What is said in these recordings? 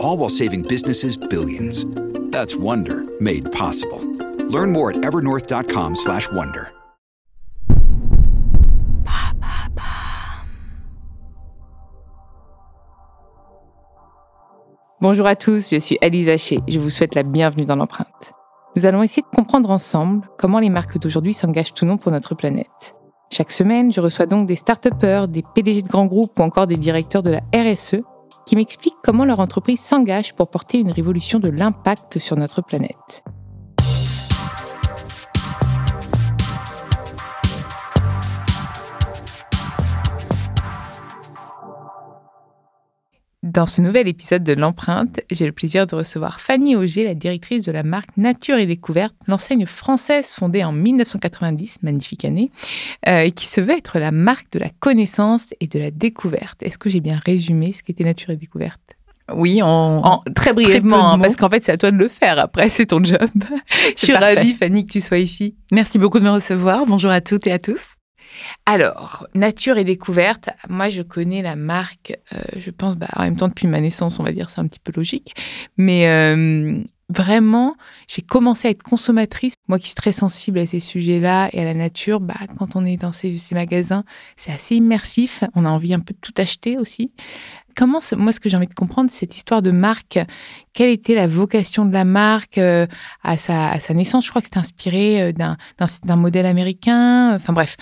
All while saving businesses billions. That's Wonder made possible. Learn more at evernorth.com/wonder. Bonjour à tous, je suis Alice Haché. Je vous souhaite la bienvenue dans l'empreinte. Nous allons essayer de comprendre ensemble comment les marques d'aujourd'hui s'engagent tout non pour notre planète. Chaque semaine, je reçois donc des start des PDG de grands groupes ou encore des directeurs de la RSE qui m'expliquent comment leur entreprise s'engage pour porter une révolution de l'impact sur notre planète. Dans ce nouvel épisode de l'empreinte, j'ai le plaisir de recevoir Fanny Auger, la directrice de la marque Nature et Découverte, l'enseigne française fondée en 1990, magnifique année, euh, et qui se veut être la marque de la connaissance et de la découverte. Est-ce que j'ai bien résumé ce qu'était Nature et Découverte? Oui, en, très brièvement, hein, parce qu'en fait, c'est à toi de le faire. Après, c'est ton job. Je suis ravie, Fanny, que tu sois ici. Merci beaucoup de me recevoir. Bonjour à toutes et à tous. Alors, Nature et Découverte, moi je connais la marque, euh, je pense, bah, en même temps depuis ma naissance, on va dire, c'est un petit peu logique. Mais euh, vraiment, j'ai commencé à être consommatrice. Moi qui suis très sensible à ces sujets-là et à la nature, bah, quand on est dans ces, magasins, c'est assez immersif. On a envie un peu de tout acheter aussi. Comment, moi, ce que j'ai envie de comprendre, cette histoire de marque, quelle était la vocation de la marque euh, à, sa, à, sa, naissance? Je crois que c'était inspiré d'un modèle américain. Enfin bref,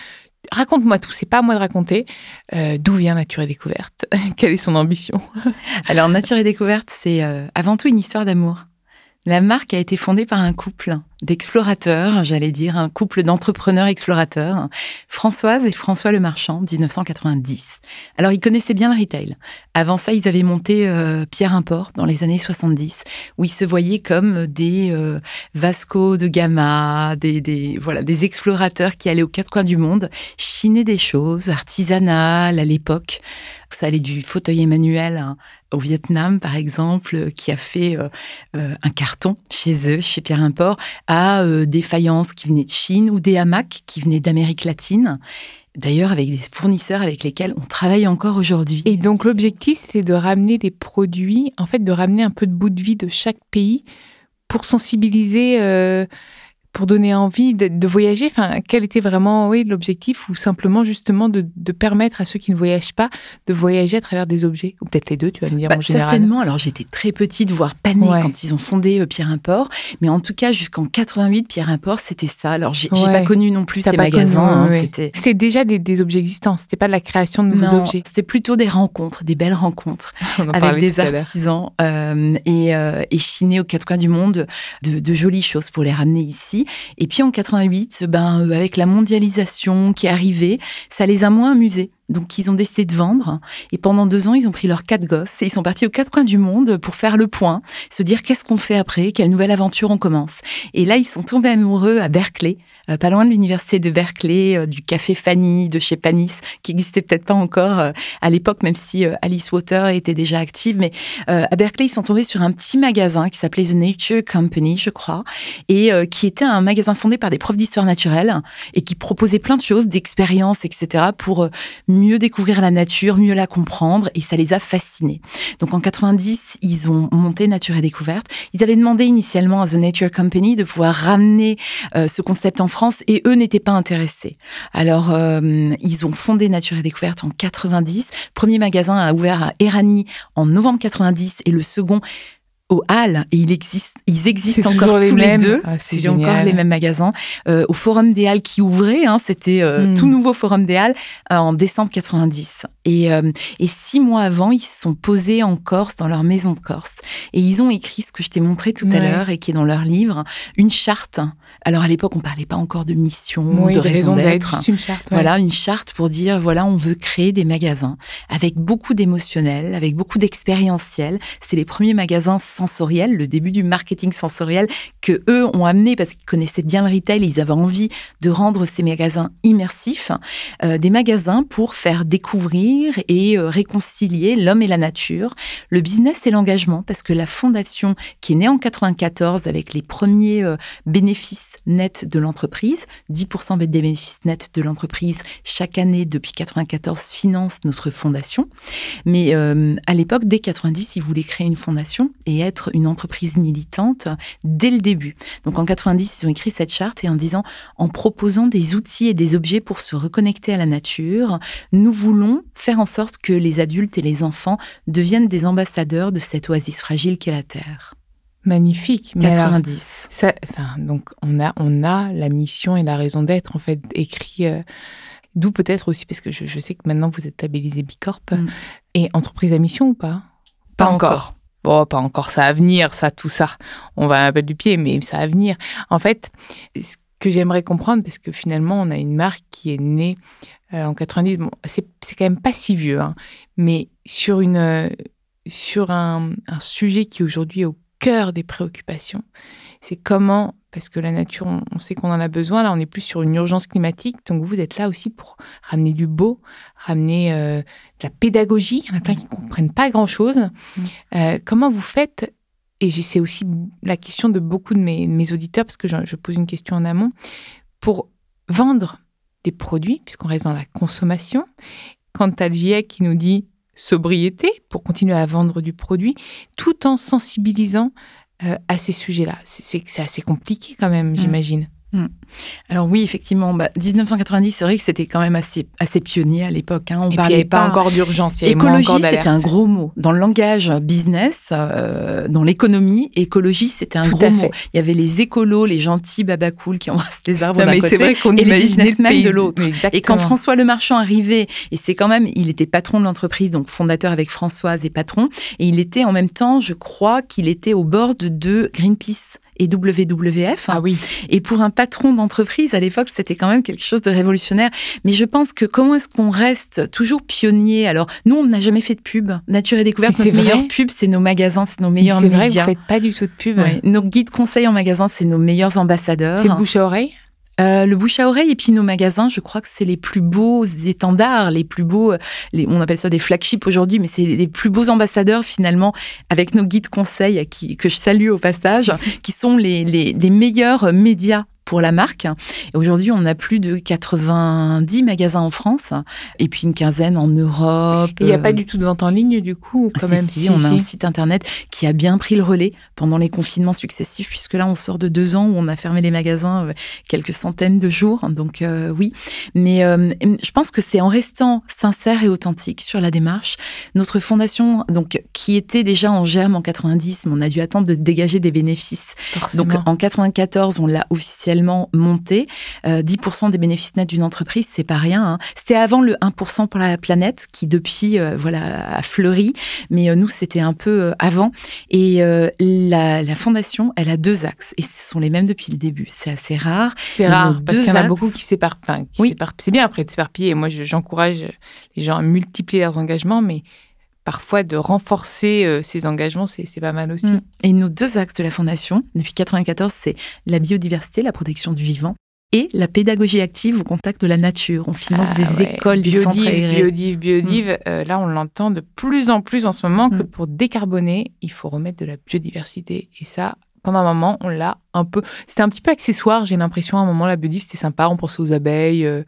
Raconte-moi tout, c'est pas à moi de raconter. Euh, d'où vient Nature et Découverte? Quelle est son ambition? Alors, Nature et Découverte, c'est euh, avant tout une histoire d'amour. La marque a été fondée par un couple d'explorateurs, j'allais dire, un couple d'entrepreneurs explorateurs, Françoise et François Le Marchand, 1990. Alors, ils connaissaient bien le retail. Avant ça, ils avaient monté euh, Pierre Import dans les années 70, où ils se voyaient comme des euh, Vasco de Gama, des, des, voilà, des explorateurs qui allaient aux quatre coins du monde, chiner des choses artisanales à l'époque. Ça allait du fauteuil Emmanuel hein, au Vietnam, par exemple, qui a fait euh, euh, un carton chez eux, chez Pierre Import, à euh, des faïences qui venaient de Chine ou des hamacs qui venaient d'Amérique latine. D'ailleurs, avec des fournisseurs avec lesquels on travaille encore aujourd'hui. Et donc, l'objectif, c'est de ramener des produits, en fait, de ramener un peu de bout de vie de chaque pays pour sensibiliser pour donner envie de, voyager Enfin, quel était vraiment oui, l'objectif ou simplement justement de, permettre à ceux qui ne voyagent pas de voyager à travers des objets? Ou peut-être les deux, tu vas me dire bah, en général. Certainement. Alors j'étais très petite, voire panée quand ils ont fondé euh, Pierre Import. Mais en tout cas, jusqu'en 88, Pierre Import, c'était ça. Alors j'ai pas connu non plus ces magasins. Hein, c'était déjà des, objets existants. C'était pas de la création de nouveaux objets. C'était plutôt des rencontres, des belles rencontres avec des artisans euh, et, euh, et chiner aux quatre coins du monde de, de jolies choses pour les ramener ici. Et puis en 88, ben, euh, avec la mondialisation qui est arrivée, ça les a moins amusés. Donc, ils ont décidé de vendre. Et pendant deux ans, ils ont pris leurs quatre gosses et ils sont partis aux quatre coins du monde pour faire le point, se dire qu'est-ce qu'on fait après, quelle nouvelle aventure on commence. Et là, ils sont tombés amoureux à Berkeley, euh, pas loin de l'université de Berkeley, euh, du café Fanny, de chez Panis, qui existait peut-être pas encore euh, à l'époque, même si Alice Water était déjà active. Mais à Berkeley, ils sont tombés sur un petit magasin qui s'appelait The Nature Company, je crois, et qui était un magasin fondé par des profs d'histoire naturelle et qui proposait plein de choses, d'expériences, etc., pour mieux découvrir la nature, mieux la comprendre, et ça les a fascinés. Donc en 90, ils ont monté Nature et Découverte. Ils avaient demandé initialement à The Nature Company de pouvoir ramener ce concept en France et eux n'étaient pas intéressés. Alors, euh, ils ont fondé Nature et Découverte en 90. Premier magasin a ouvert à Erani en novembre 90 et le second au Halles et il existe, ils existent encore tous les, deux. Ah, J'ai encore les mêmes magasins. Euh, au Forum des Halles qui ouvrait, hein, c'était euh, hmm. tout nouveau Forum des Halles euh, en décembre 90. Et, et six mois avant, ils se sont posés en Corse, dans leur maison de Corse. Et ils ont écrit ce que je t'ai montré tout à l'heure et qui est dans leur livre, une charte. Alors à l'époque, on parlait pas encore de mission, de raison d'être. Une charte. Voilà, une charte pour dire voilà, on veut créer des magasins avec beaucoup d'émotionnel, avec beaucoup d'expérientiel. C'est les premiers magasins sensoriel, le début du marketing sensoriel que eux ont amené parce qu'ils connaissaient bien le retail, ils avaient envie de rendre ces magasins immersifs, euh, des magasins pour faire découvrir et euh, réconcilier l'homme et la nature, le business et l'engagement. Parce que la fondation qui est née en 94 avec les premiers euh, bénéfices nets de l'entreprise, 10% des bénéfices nets de l'entreprise chaque année depuis 94 finance notre fondation, mais à l'époque dès 90 ils voulaient créer une fondation et être une entreprise militante dès le début. Donc en 90, ils ont écrit cette charte et en disant, en proposant des outils et des objets pour se reconnecter à la nature, nous voulons faire en sorte que les adultes et les enfants deviennent des ambassadeurs de cette oasis fragile qu'est la Terre. Magnifique. 90. ça, donc on a, on a la mission et la raison d'être en fait écrit. Euh, d'où peut-être aussi parce que je, sais que maintenant vous êtes labellisé Bicorp mm. et entreprise à mission ou pas? Pas, encore. Bon, pas encore, ça à venir, ça, tout ça. On va un peu du pied, mais ça à venir. En fait, ce que j'aimerais comprendre, parce que finalement, on a une marque qui est née euh, en 90, bon, c'est quand même pas si vieux, hein, mais sur, une, sur un, un sujet qui aujourd'hui est au cœur des préoccupations, c'est comment parce que la nature, on, sait qu'on en a besoin. Là, on est plus sur une urgence climatique. Donc, vous êtes là aussi pour ramener du beau, ramener euh, de la pédagogie. Il y en a plein qui ne comprennent pas grand-chose. Mm. Euh, comment vous faites Et c'est aussi la question de beaucoup de mes, auditeurs, parce que je, pose une question en amont, pour vendre des produits, puisqu'on reste dans la consommation. Quant à le GIEC qui nous dit sobriété pour continuer à vendre du produit, tout en sensibilisant à ces sujets-là C'est assez compliqué quand même, mm. j'imagine. Mm. Alors oui, effectivement, 1990, bah, c'est vrai que c'était quand même assez, assez pionnier à l'époque. Hein. On parlait il n'y avait pas, encore d'urgence. Écologie, c'était un gros mot. Dans le langage business, euh, dans l'économie, écologie, c'était un gros mot. Il y avait les écolos, les gentils babacools qui embrassent les arbres d'un côté vrai et les businessmen de l'autre. Et quand François Le Marchand arrivait, et c'est quand même, il était patron de l'entreprise, donc fondateur avec Françoise et patron, et il était en même temps, je crois qu'il était au bord de Greenpeace et WWF. Ah oui. Et pour un patron d'entreprise, à l'époque, c'était quand même quelque chose de révolutionnaire. Mais je pense que comment est-ce qu'on reste toujours pionnier? Alors, nous, on n'a jamais fait de pub. Nature et découverte, notre meilleure pub, c'est nos magasins, c'est nos meilleurs médias. C'est vrai, vous faites pas du tout de pub. Nos guides conseils en magasin, c'est nos meilleurs ambassadeurs. C'est bouche à oreille? Euh, le bouche à oreille et puis nos magasins, je crois que c'est les plus beaux étendards, les plus beaux, euh, les, on appelle ça des flagships aujourd'hui, mais c'est les plus beaux ambassadeurs finalement avec nos guides conseils qui, que je salue au passage, qui sont les, les, les meilleurs médias pour la marque. Et aujourd'hui, on a plus de 90 magasins en France et puis une quinzaine en Europe. Il n'y a pas du tout de vente en ligne du coup, quand même? Si, on a un site internet qui a bien pris le relais pendant les confinements successifs, puisque là, on sort de deux ans où on a fermé les magasins euh, quelques centaines de jours. Donc euh, oui, mais euh, je pense que c'est en restant sincère et authentique sur la démarche. Notre fondation, donc qui était déjà en germe en 90, mais on a dû attendre de dégager des bénéfices. Donc en 94, on l'a officiellement monté. 10% euh, des bénéfices nets d'une entreprise, c'est pas rien. Hein. C'était avant le 1% pour la planète qui depuis euh, voilà a fleuri, mais euh, nous c'était un peu avant. Et la, fondation, elle a deux axes et ce sont les mêmes depuis le début. C'est assez rare. C'est rare parce qu'il y en a beaucoup qui s'éparpillent. oui. C'est bien après de s'éparpiller. Moi, j'encourage les gens à multiplier leurs engagements, mais parfois de renforcer euh, ces engagements, c'est pas mal aussi. Mm. Et nos deux axes de la Fondation, depuis 1994, c'est la biodiversité, la protection du vivant, et la pédagogie active au contact de la nature. On finance ah des écoles, biodive, des biodive, biodive. Mm. Euh, là, on l'entend de plus en plus en ce moment que mm. pour décarboner, il faut remettre de la biodiversité. Et ça, pendant un moment, on l'a un peu. C'était un petit peu accessoire, j'ai l'impression. À un moment, la biodive, c'était sympa. On pensait aux abeilles. Euh,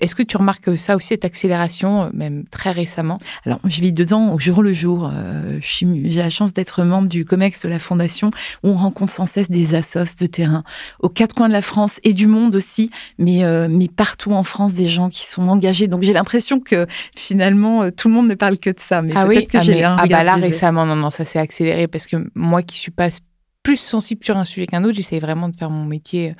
Est-ce que tu remarques ça aussi, cette accélération, euh, même très récemment? Alors, je vis dedans au jour le jour. Euh, j'ai la chance d'être membre du COMEX de la Fondation, où on rencontre sans cesse des assos de terrain, aux quatre coins de la France et du monde aussi, mais, euh, mais partout en France, des gens qui sont engagés. Donc, j'ai l'impression que finalement, tout le monde ne parle que de ça. Mais ah oui, que ah, j'ai ah bah là, récemment, non, non, ça s'est accéléré parce que moi qui suis pas plus sensible sur un sujet qu'un autre, j'essaie vraiment de faire mon métier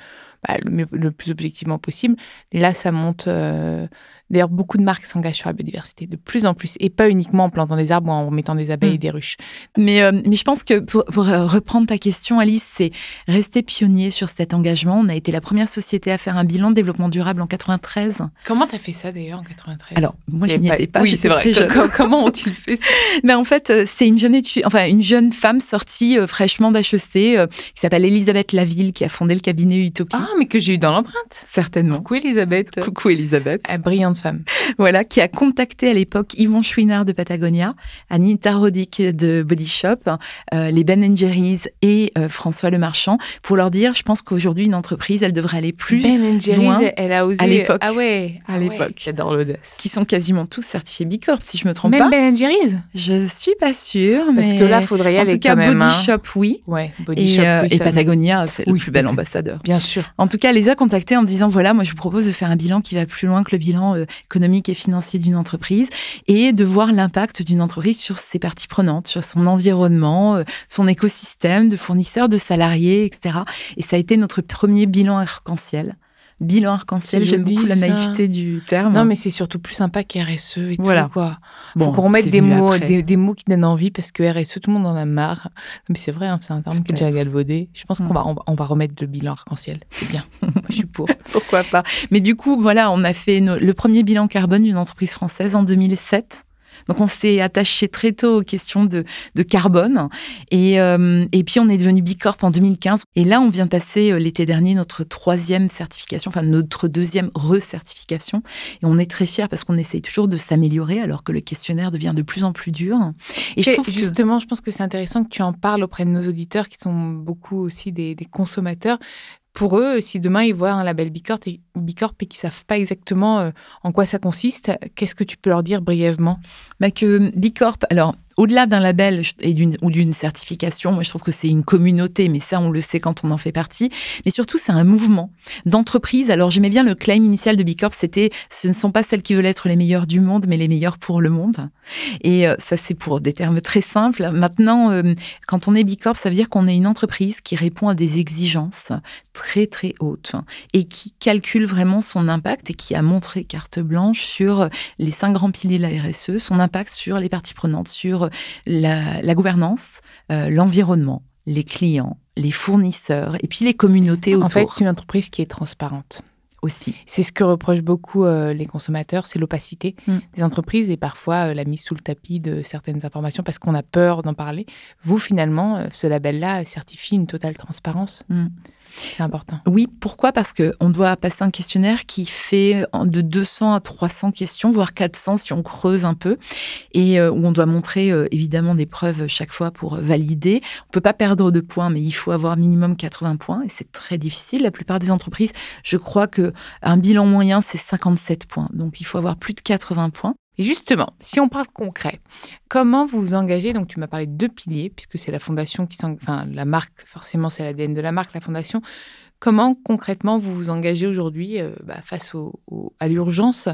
bah, le, plus objectivement possible. Là, ça monte euh, D'ailleurs, beaucoup de marques s'engagent sur la biodiversité, de plus en plus, et pas uniquement en plantant des arbres ou en mettant des abeilles et mm. des ruches. Mais, euh, mais je pense que pour, euh, reprendre ta question, Alice, c'est rester pionnier sur cet engagement. On a été la première société à faire un bilan de développement durable en 93. Comment tu as fait ça d'ailleurs en 93 Alors, moi, je n'y étais pas. Oui, c'est vrai. Comment ont-ils fait ça? Ben, En fait, euh, c'est une jeune, enfin, une jeune femme sortie fraîchement d'HEC qui s'appelle Elisabeth Laville, qui a fondé le cabinet Utopie. Ah, mais que j'ai eu dans l'empreinte. Certainement. Coucou Elisabeth. Coucou Elisabeth. brillante femme. Voilà, qui a contacté à l'époque Yvon Chouinard de Patagonia, Anita Rodic de Body Shop, euh, les Ben Jerry's et euh, François Le Marchand pour leur dire, je pense qu'aujourd'hui une entreprise, elle devrait aller plus ben loin. elle a osé à l'époque. Ah ouais, à ah l'époque. J'adore l'audace. Qui sont quasiment tous certifiés Bicorp, si je me trompe même pas. Même Ben Jerry's? Je suis pas sûre, parce que là, faudrait y aller en tout cas, Body hein. Shop, oui. Ouais, Body et, Shop, euh, et Patagonia, c'est le plus bel ambassadeur. Bien sûr. En tout cas, les a contactés en disant voilà, moi je vous propose de faire un bilan qui va plus loin que le bilan économique et financier d'une entreprise et de voir l'impact d'une entreprise sur ses parties prenantes, sur son environnement, euh, son écosystème de fournisseurs, de salariés, etc. Et ça a été notre premier bilan arc-en-ciel bilan arc-en-ciel. J'aime beaucoup la naïveté du terme. Non, mais c'est surtout plus sympa qu'RSE et voilà. tout, quoi. Bon, Faut qu'on remette des mots, des, mots qui donnent envie parce que RSE, tout le monde en a marre. Mais c'est vrai, hein, c'est un terme qui est déjà galvaudé. Je pense qu'on va, mm. on, va remettre le bilan arc-en-ciel. C'est bien. je suis pour. Pourquoi pas. Mais du coup, voilà, on a fait le premier bilan carbone d'une entreprise française en 2007. Donc on s'est attaché très tôt aux questions de, carbone. Et, euh, et, puis on est devenu Bicorp en 2015. Et là, on vient de passer euh, l'été dernier notre troisième certification, enfin notre deuxième recertification. Et on est très fiers parce qu'on essaye toujours de s'améliorer alors que le questionnaire devient de plus en plus dur. Et, je trouve justement, je pense que c'est intéressant que tu en parles auprès de nos auditeurs qui sont beaucoup aussi des, des consommateurs pour eux, si demain ils voient un label Bicorp et, Bicorp et qu'ils savent pas exactement euh, en quoi ça consiste, qu'est-ce que tu peux leur dire brièvement? Bah Que Bicorp, alors au-delà d'un label et d'une, ou d'une certification, moi je trouve que c'est une communauté, mais ça on le sait quand on en fait partie. Mais surtout c'est un mouvement d'entreprise. Alors j'aimais bien le claim initial de Bicorp, c'était ce ne sont pas celles qui veulent être les meilleures du monde, mais les meilleures pour le monde. Et euh, ça c'est pour des termes très simples. Maintenant, euh, quand on est Bicorp, ça veut dire qu'on est une entreprise qui répond à des exigences très très hautes et qui calcule vraiment son impact et qui a montré carte blanche sur les cinq grands piliers de la RSE, son impact sur les parties prenantes, sur la, gouvernance, euh, l'environnement, les clients, les fournisseurs et puis les communautés autour. En fait, une entreprise qui est transparente. Aussi. C'est ce que reprochent beaucoup euh, les consommateurs, c'est l'opacité mm. des entreprises et parfois euh, la mise sous le tapis de certaines informations parce qu'on a peur d'en parler. Vous, finalement, ce label-là certifie une totale transparence. Mm. C'est important. Oui, pourquoi? Parce qu'on doit passer un questionnaire qui fait de 200 à 300 questions, voire 400 si on creuse un peu, et euh, où on doit montrer euh, évidemment des preuves chaque fois pour valider. On peut pas perdre de points, mais il faut avoir minimum 80 points, et c'est très difficile. La plupart des entreprises, je crois que un bilan moyen, c'est 57 points. Donc il faut avoir plus de 80 points. Et justement, si on parle concret, comment vous vous engagez Donc, tu m'as parlé de deux piliers, puisque c'est la fondation qui s'engage, enfin, la marque, forcément, c'est l'ADN de la marque, la fondation. Comment concrètement vous vous engagez aujourd'hui euh, bah, face à l'urgence?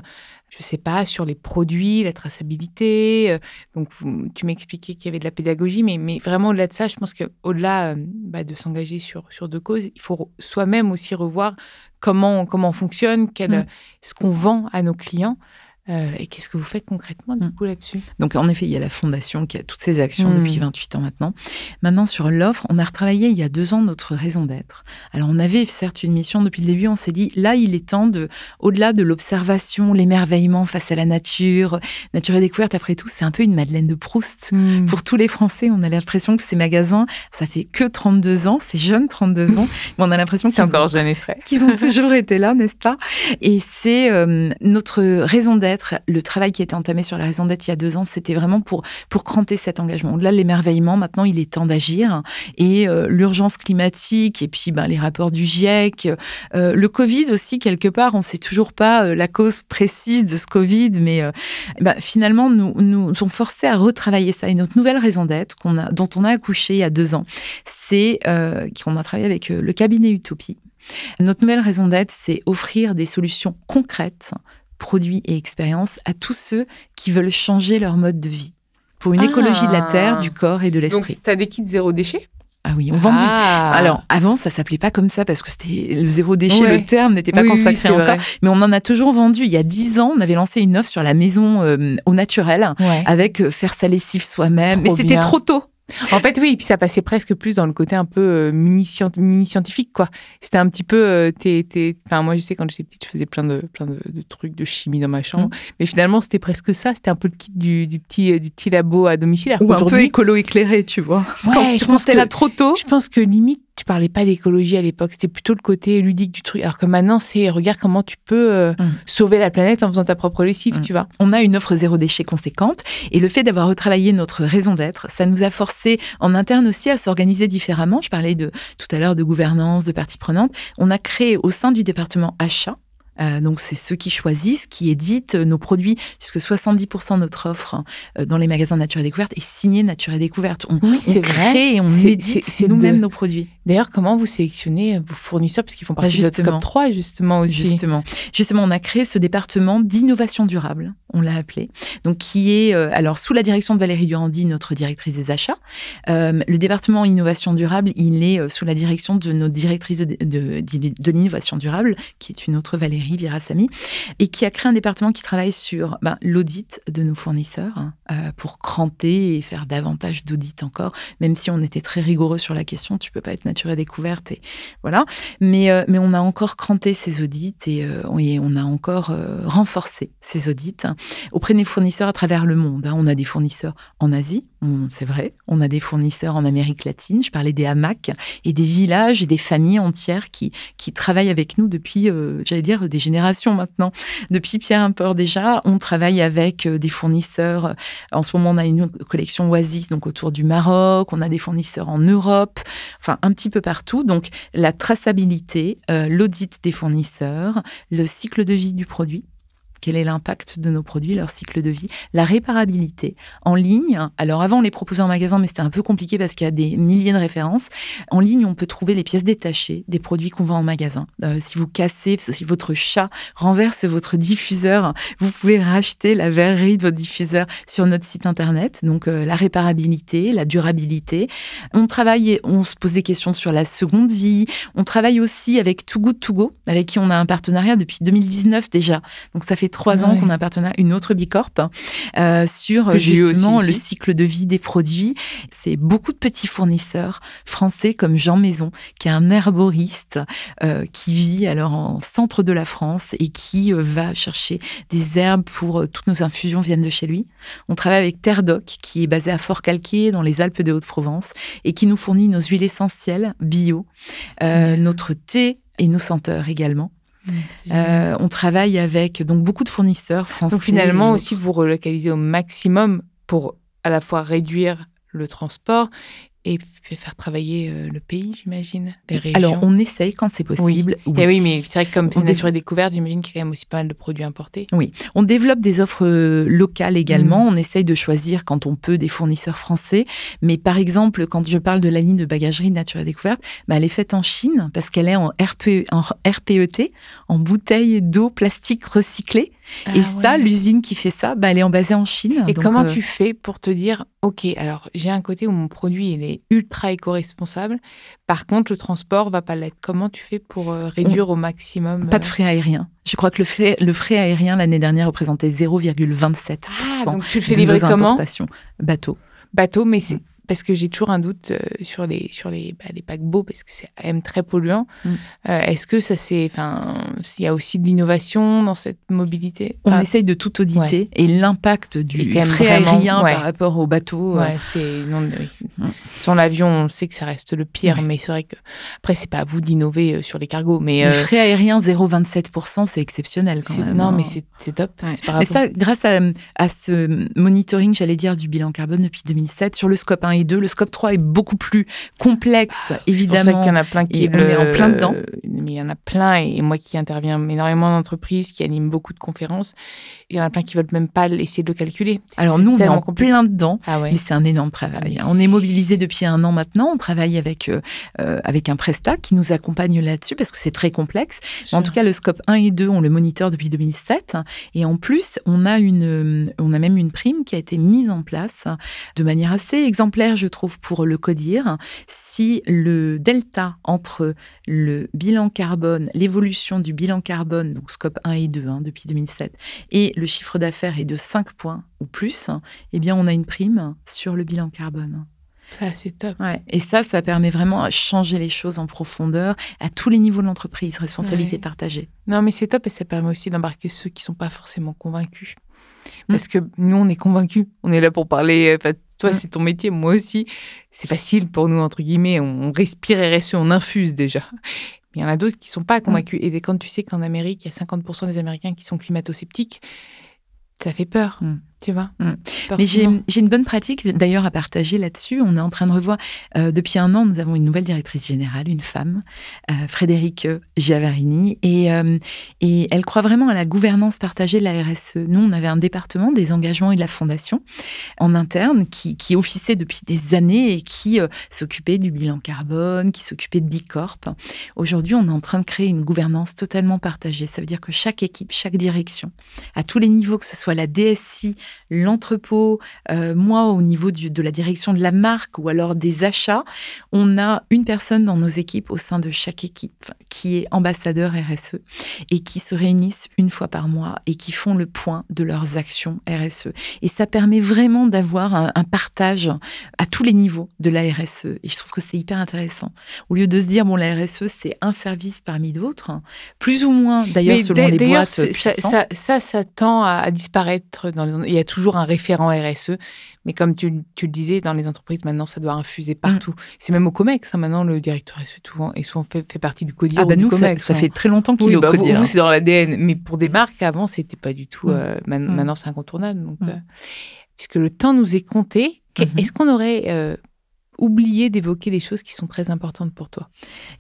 Je ne sais pas, sur les produits, la traçabilité. Euh, donc, tu m'expliquais qu'il y avait de la pédagogie, mais, mais vraiment au-delà de ça, je pense qu'au-delà euh, bah, de s'engager sur, sur deux causes, il faut soi-même aussi revoir comment, comment on fonctionne, quel, mmh. ce qu'on vend à nos clients. Euh, et qu'est-ce que vous faites concrètement du mm. coup là-dessus? Donc en effet, il y a la fondation qui a toutes ces actions mm. depuis 28 ans maintenant. Maintenant sur l'offre, on a retravaillé il y a deux ans notre raison d'être. Alors on avait certes une mission depuis le début, on s'est dit là il est temps de, au-delà de l'observation, l'émerveillement face à la nature, nature et découverte. Après tout, c'est un peu une Madeleine de Proust mm. pour tous les Français. On a l'impression que ces magasins, ça fait que 32 ans, c'est jeune 32 ans, mais on a l'impression c'est encore jeune et frais, qu'ils ont toujours été là, n'est-ce pas? Et c'est euh, notre raison d'être le travail qui a été entamé sur la raison d'être il y a deux ans, c'était vraiment pour, pour cranter cet engagement. De l'émerveillement, maintenant, il est temps d'agir. Et euh, l'urgence climatique, et puis ben, les rapports du GIEC, euh, le Covid aussi, quelque part, on ne sait toujours pas la cause précise de ce Covid, mais ben, finalement, nous, nous sommes forcés à retravailler ça. Et notre nouvelle raison d'être, dont on a accouché il y a deux ans, c'est qu'on a travaillé avec le cabinet Utopie notre nouvelle raison d'être, c'est offrir des solutions concrètes, produits et expériences à tous ceux qui veulent changer leur mode de vie pour une écologie de la terre, du corps et de l'esprit. Donc, tu as des kits zéro déchet? Ah oui, on vend. Ah. Alors avant, ça s'appelait pas comme ça parce que c'était le zéro déchet, le terme n'était pas consacré encore. Mais on en a toujours vendu. Il y a dix ans, on avait lancé une offre sur la maison euh, au naturel avec euh, faire sa lessive soi-même. Mais c'était trop tôt. En fait, oui, puis ça passait presque plus dans le côté un peu euh, mini-scientifique, quoi. C'était un petit peu. Euh, enfin, moi, je sais, quand j'étais petite, je faisais plein de, plein de, trucs de chimie dans ma chambre. Mmh. Mais finalement, c'était presque ça. C'était un peu le kit du, petit, euh, du petit labo à domicile. Ou un peu écolo éclairé, tu vois. Ouais, je pense que là trop tôt. Je pense que limite, tu parlais pas d'écologie à l'époque, c'était plutôt le côté ludique du truc. Alors que maintenant, c'est regarde comment tu peux euh, mm. sauver la planète en faisant ta propre lessive, mm. tu vois. On a une offre zéro déchet conséquente et le fait d'avoir retravaillé notre raison d'être, ça nous a forcé en interne aussi à s'organiser différemment. Je parlais de tout à l'heure de gouvernance, de parties prenantes. On a créé au sein du département achat euh, donc, c'est ceux qui choisissent, qui éditent nos produits, puisque 70% de notre offre euh, dans les magasins Nature et Découverte est signée Nature et Découverte. On, oui, c'est vrai. et on édite nous-mêmes nos produits. D'ailleurs, comment vous sélectionnez vos fournisseurs, parce qu'ils font partie bah, de Scope 3, justement, aussi Justement. Justement, on a créé ce département d'innovation durable, on l'a appelé, donc qui est, euh, alors, sous la direction de Valérie Durandi, notre directrice des achats. le département innovation durable, il est sous la direction de notre directrice de, de, de l'innovation durable, qui est une autre Valérie Virasami, et qui a créé un département qui travaille sur ben, l'audit de nos fournisseurs hein, euh, pour cranter et faire davantage d'audits encore, même si on était très rigoureux sur la question, tu peux pas être nature et découverte, et voilà. Mais, euh, mais on a encore cranté ces audits et, euh, on a encore renforcé ces audits hein, auprès des fournisseurs à travers le monde. Hein. On a des fournisseurs en Asie, c'est vrai. On a des fournisseurs en Amérique latine. Je parlais des hamacs et des villages et des familles entières qui, qui travaillent avec nous depuis, j'allais dire, des générations maintenant. Depuis Pierre Import déjà, on travaille avec euh, des fournisseurs. En ce moment, on a une collection Oasis, donc autour du Maroc. On a des fournisseurs en Europe, enfin un petit peu partout. Donc la traçabilité, euh, l'audit des fournisseurs, le cycle de vie du produit quel est l'impact de nos produits, leur cycle de vie, la réparabilité en ligne. Alors avant, on les proposait en magasin, mais c'était un peu compliqué parce qu'il y a des milliers de références. En ligne, on peut trouver les pièces détachées des produits qu'on vend en magasin. Euh, si vous cassez, si votre chat renverse votre diffuseur, vous pouvez racheter la verrerie de votre diffuseur sur notre site internet. Donc euh, la réparabilité, la durabilité. On travaille, on se pose des questions sur la seconde vie. On travaille aussi avec Too Good To Go, avec qui on a un partenariat depuis 2019 déjà. Donc ça fait trois ans qu'on appartenait à une autre Bicorp euh, sur justement le cycle de vie des produits. C'est beaucoup de petits fournisseurs français comme Jean Maison, qui est un herboriste euh, qui vit alors en centre de la France et qui euh, va chercher des herbes pour toutes nos infusions viennent de chez lui. On travaille avec Terre Doc, qui est basé à Fort-Calquier dans les Alpes de Haute-Provence et qui nous fournit nos huiles essentielles bio, notre thé et nos senteurs également. Euh, on travaille avec donc beaucoup de fournisseurs français. Donc finalement aussi vous relocalisez au maximum pour à la fois réduire le transport et faire travailler euh, le pays, j'imagine, les régions. Alors, on essaye quand c'est possible. Oui. Eh oui. mais c'est vrai que comme c'est nature et découverte, j'imagine qu'il y a quand même aussi pas mal de produits importés. Oui, on développe des offres euh, locales également. Mm. On essaye de choisir quand on peut des fournisseurs français. Mais par exemple, quand je parle de la ligne de bagagerie nature et découverte, bah, elle est faite en Chine parce qu'elle est en, RP, en RPET, en bouteille d'eau plastique recyclée. Et ah ça, l'usine qui fait ça, bah, elle est basée en Chine. Et comment euh, tu fais pour te dire, OK, alors j'ai un côté où mon produit il est ultra éco-responsable. Par contre, le transport va pas l'être. Comment tu fais pour euh, réduire au maximum Pas de euh, frais aériens. Je crois que le frais, le frais aérien l'année dernière représentait 0,27%. Ah, donc tu le fais livrer comment? Bateau. Bateau, mais c'est. Mm. Parce que j'ai toujours un doute euh, sur les sur les, bah, les paquebots parce que c'est quand même très polluant. Mm. Euh, est-ce que ça c'est, enfin, s'il y a aussi de l'innovation dans cette mobilité? On essaye de tout auditer et l'impact du frais aérien par rapport au bateau. Ouais, c'est non, mm. Sur l'avion, on sait que ça reste le pire, mais c'est vrai que après c'est pas à vous d'innover sur les cargos, mais le frais aérien 0,27%, c'est exceptionnel quand même. Non, hein. mais c'est top. Mais ça, grâce à, à ce monitoring, j'allais dire, du bilan carbone depuis 2007 sur le scope 1 et 2. Le scope 3 est beaucoup plus complexe, évidemment. C'est pour ça qu'il y en a plein qui on est en plein dedans. Mais il y en a plein, et moi qui interviens énormément d'entreprises, qui anime beaucoup de conférences, il y en a plein qui veulent même pas essayer de le calculer. Alors nous, on est en plein dedans, ah mais c'est un énorme travail. Ah, on est mobilisé depuis un an maintenant. On travaille avec euh, euh, avec un prestat qui nous accompagne là-dessus parce que c'est très complexe. En tout cas, le scope 1 et 2, on le moniteur depuis 2007, et en plus, on a une on a même une prime qui a été mise en place de manière assez exemplaire, je trouve, pour le codir. Si le delta entre le bilan carbone, l'évolution du bilan carbone, donc scope 1 et 2 hein, depuis 2007, et le chiffre d'affaires est de 5 points ou plus, eh bien, on a une prime sur le bilan carbone. Ça, c'est top. Et ça, ça permet vraiment à changer les choses en profondeur à tous les niveaux de l'entreprise, responsabilité partagée. Non, mais c'est top et ça permet aussi d'embarquer ceux qui ne sont pas forcément convaincus. Mm. Parce que nous, on est convaincus. On est là pour parler. Toi, mm. c'est ton métier, moi aussi. C'est facile pour nous, entre guillemets. On respire RSE, on infuse déjà. Mais il y en a d'autres qui ne sont pas mm. convaincus. Et quand tu sais qu'en Amérique, il y a 50% des Américains qui sont climato-sceptiques, ça fait peur tu vois. Mm. Mais j'ai une bonne pratique d'ailleurs à partager là-dessus. On est en train de revoir, euh, depuis un an, nous avons une nouvelle directrice générale, une femme, euh, Frédéric Giavarini, et, euh, et elle croit vraiment à la gouvernance partagée de la RSE. Nous, on avait un département des engagements et de la fondation en interne qui, qui officiait depuis des années et qui s'occupait du bilan carbone, qui s'occupait de Bicorp. Aujourd'hui, on est en train de créer une gouvernance totalement partagée. Ça veut dire que chaque équipe, chaque direction, à tous les niveaux, que ce soit la DSI, l'entrepôt, euh, moi au niveau de la direction de la marque ou alors des achats, on a une personne dans nos équipes au sein de chaque équipe qui est ambassadeur RSE et qui se réunissent une fois par mois et qui font le point de leurs actions RSE. Et ça permet vraiment d'avoir un, partage à tous les niveaux de la RSE. Et je trouve que c'est hyper intéressant. Au lieu de se dire, bon, la RSE, c'est un service parmi d'autres, plus ou moins d'ailleurs selon les boîtes. Ça, ça, ça, tend à disparaître dans les il y a toujours un référent RSE. Mais comme tu, le disais, dans les entreprises, maintenant, ça doit infuser partout. Mm. C'est même au COMEX. Hein, maintenant, le directeur RSE souvent, est souvent fait, partie du CODIR ah bah nous, COMEX. Ça, fait très longtemps qu'il est au bah CODIR. Vous, c'est dans l'ADN. Mais pour des marques, avant, c'était pas du tout. Mm. Euh, mm. maintenant, c'est incontournable. Donc, euh, puisque le temps nous est compté, mm-hmm. est-ce qu'on aurait euh, oublier d'évoquer des choses qui sont très importantes pour toi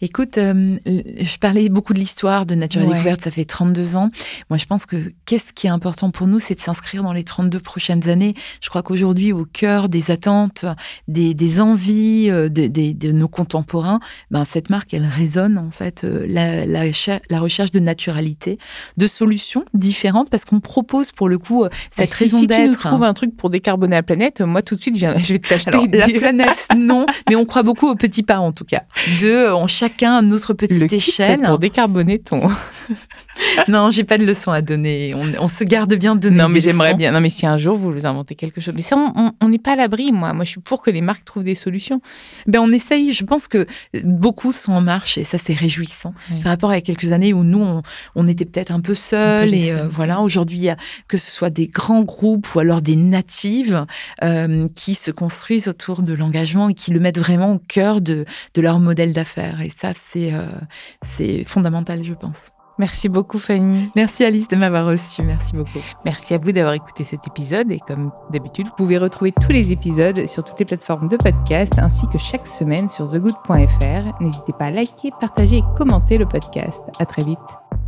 Écoute, euh, je parlais beaucoup de l'histoire de Nature et Découverte, ça fait 32 ans. Moi, je pense que qu'est-ce qui est important pour nous, c'est de s'inscrire dans les 32 prochaines années. Je crois qu'aujourd'hui, au cœur des attentes, des, envies euh, de, nos contemporains, ben, cette marque, elle résonne en fait euh, la, la, recherche de naturalité, de solutions différentes, parce qu'on propose pour le coup cette bah, raison d'être. Si tu nous trouves un truc pour décarboner la planète, moi tout de suite, je vais te l'acheter. La planète, non, mais on croit beaucoup aux petits pas en tout cas. Deux, on chacun notre petite le échelle. pour décarboner ton. non, j'ai pas de leçon à donner. On, se garde bien de donner. Non, mais j'aimerais bien. Non, mais si un jour vous vous inventez quelque chose, mais ça, on n'est pas à l'abri. Moi, moi, je suis pour que les marques trouvent des solutions. Ben, on essaye. Je pense que beaucoup sont en marche et ça, c'est réjouissant. Par rapport à quelques années où nous, on, était peut-être un peu seuls et euh, voilà. Aujourd'hui, que ce soit des grands groupes ou alors des natives euh, qui se construisent autour de l'engagement qui le mettent vraiment au cœur de, leur modèle d'affaires. Et ça, c'est euh, c'est fondamental, je pense. Merci beaucoup Fanny. Merci Alice de m'avoir reçue. Merci beaucoup. Merci à vous d'avoir écouté cet épisode et comme d'habitude, vous pouvez retrouver tous les épisodes sur toutes les plateformes de podcast ainsi que chaque semaine sur thegood.fr. N'hésitez pas à liker, partager et commenter le podcast. À très vite.